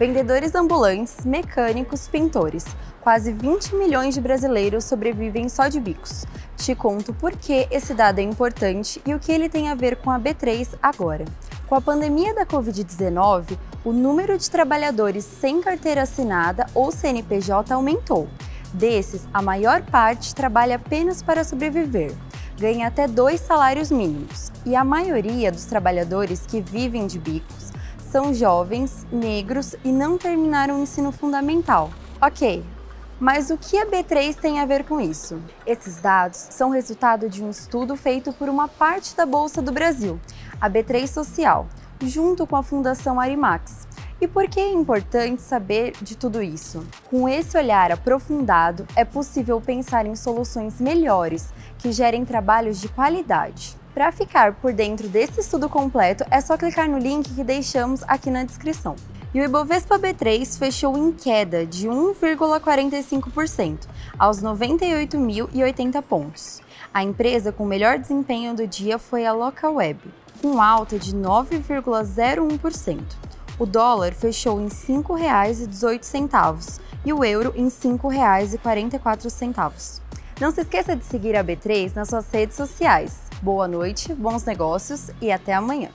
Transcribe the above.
Vendedores ambulantes, mecânicos, pintores. Quase 20 milhões de brasileiros sobrevivem só de bicos. Te conto por que esse dado é importante e o que ele tem a ver com a B3 agora. Com a pandemia da Covid-19, o número de trabalhadores sem carteira assinada ou CNPJ aumentou. Desses, a maior parte trabalha apenas para sobreviver ganha até dois salários mínimos, e a maioria dos trabalhadores que vivem de bicos são jovens, negros e não terminaram o ensino fundamental. Ok, mas o que a B3 tem a ver com isso? Esses dados são resultado de um estudo feito por uma parte da Bolsa do Brasil, a B3 Social, junto com a Fundação Arimax. E por que é importante saber de tudo isso? Com esse olhar aprofundado, é possível pensar em soluções melhores que gerem trabalhos de qualidade. Para ficar por dentro desse estudo completo, é só clicar no link que deixamos aqui na descrição. E o Ibovespa B3 fechou em queda de 1,45% aos 98.080 pontos. A empresa com melhor desempenho do dia foi a Localweb, com alta de 9,01%. O dólar fechou em R$ 5,18 e o euro em R$ 5,44. Não se esqueça de seguir a B3 nas suas redes sociais. Boa noite, bons negócios e até amanhã.